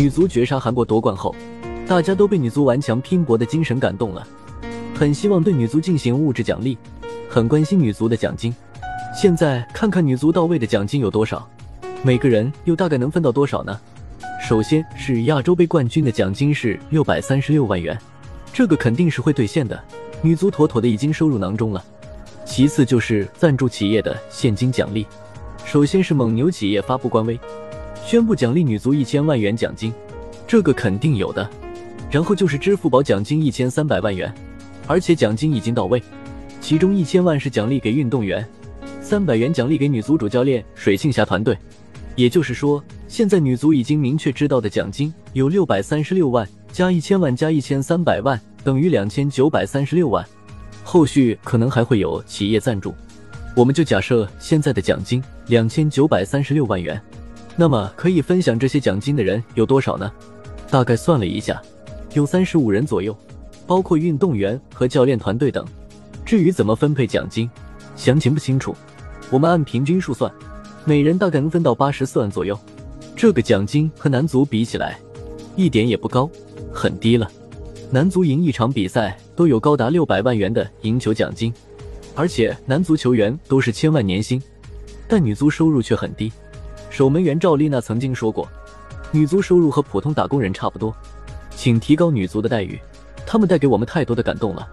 女足绝杀韩国夺冠后，大家都被女足顽强拼搏的精神感动了，很希望对女足进行物质奖励，很关心女足的奖金。现在看看女足到位的奖金有多少，每个人又大概能分到多少呢？首先是亚洲杯冠军的奖金是六百三十六万元，这个肯定是会兑现的，女足妥妥的已经收入囊中了。其次就是赞助企业的现金奖励，首先是蒙牛企业发布官微，宣布奖励女足一千万元奖金，这个肯定有的。然后就是支付宝奖金一千三百万元，而且奖金已经到位，其中一千万是奖励给运动员。三百元奖励给女足主教练水庆霞团队，也就是说，现在女足已经明确知道的奖金有六百三十六万加一千万加一千三百万等于两千九百三十六万，后续可能还会有企业赞助，我们就假设现在的奖金两千九百三十六万元，那么可以分享这些奖金的人有多少呢？大概算了一下，有三十五人左右，包括运动员和教练团队等。至于怎么分配奖金，详情不清楚。我们按平均数算，每人大概能分到八十四万左右。这个奖金和男足比起来，一点也不高，很低了。男足赢一场比赛都有高达六百万元的赢球奖金，而且男足球员都是千万年薪，但女足收入却很低。守门员赵丽娜曾经说过，女足收入和普通打工人差不多，请提高女足的待遇，她们带给我们太多的感动了。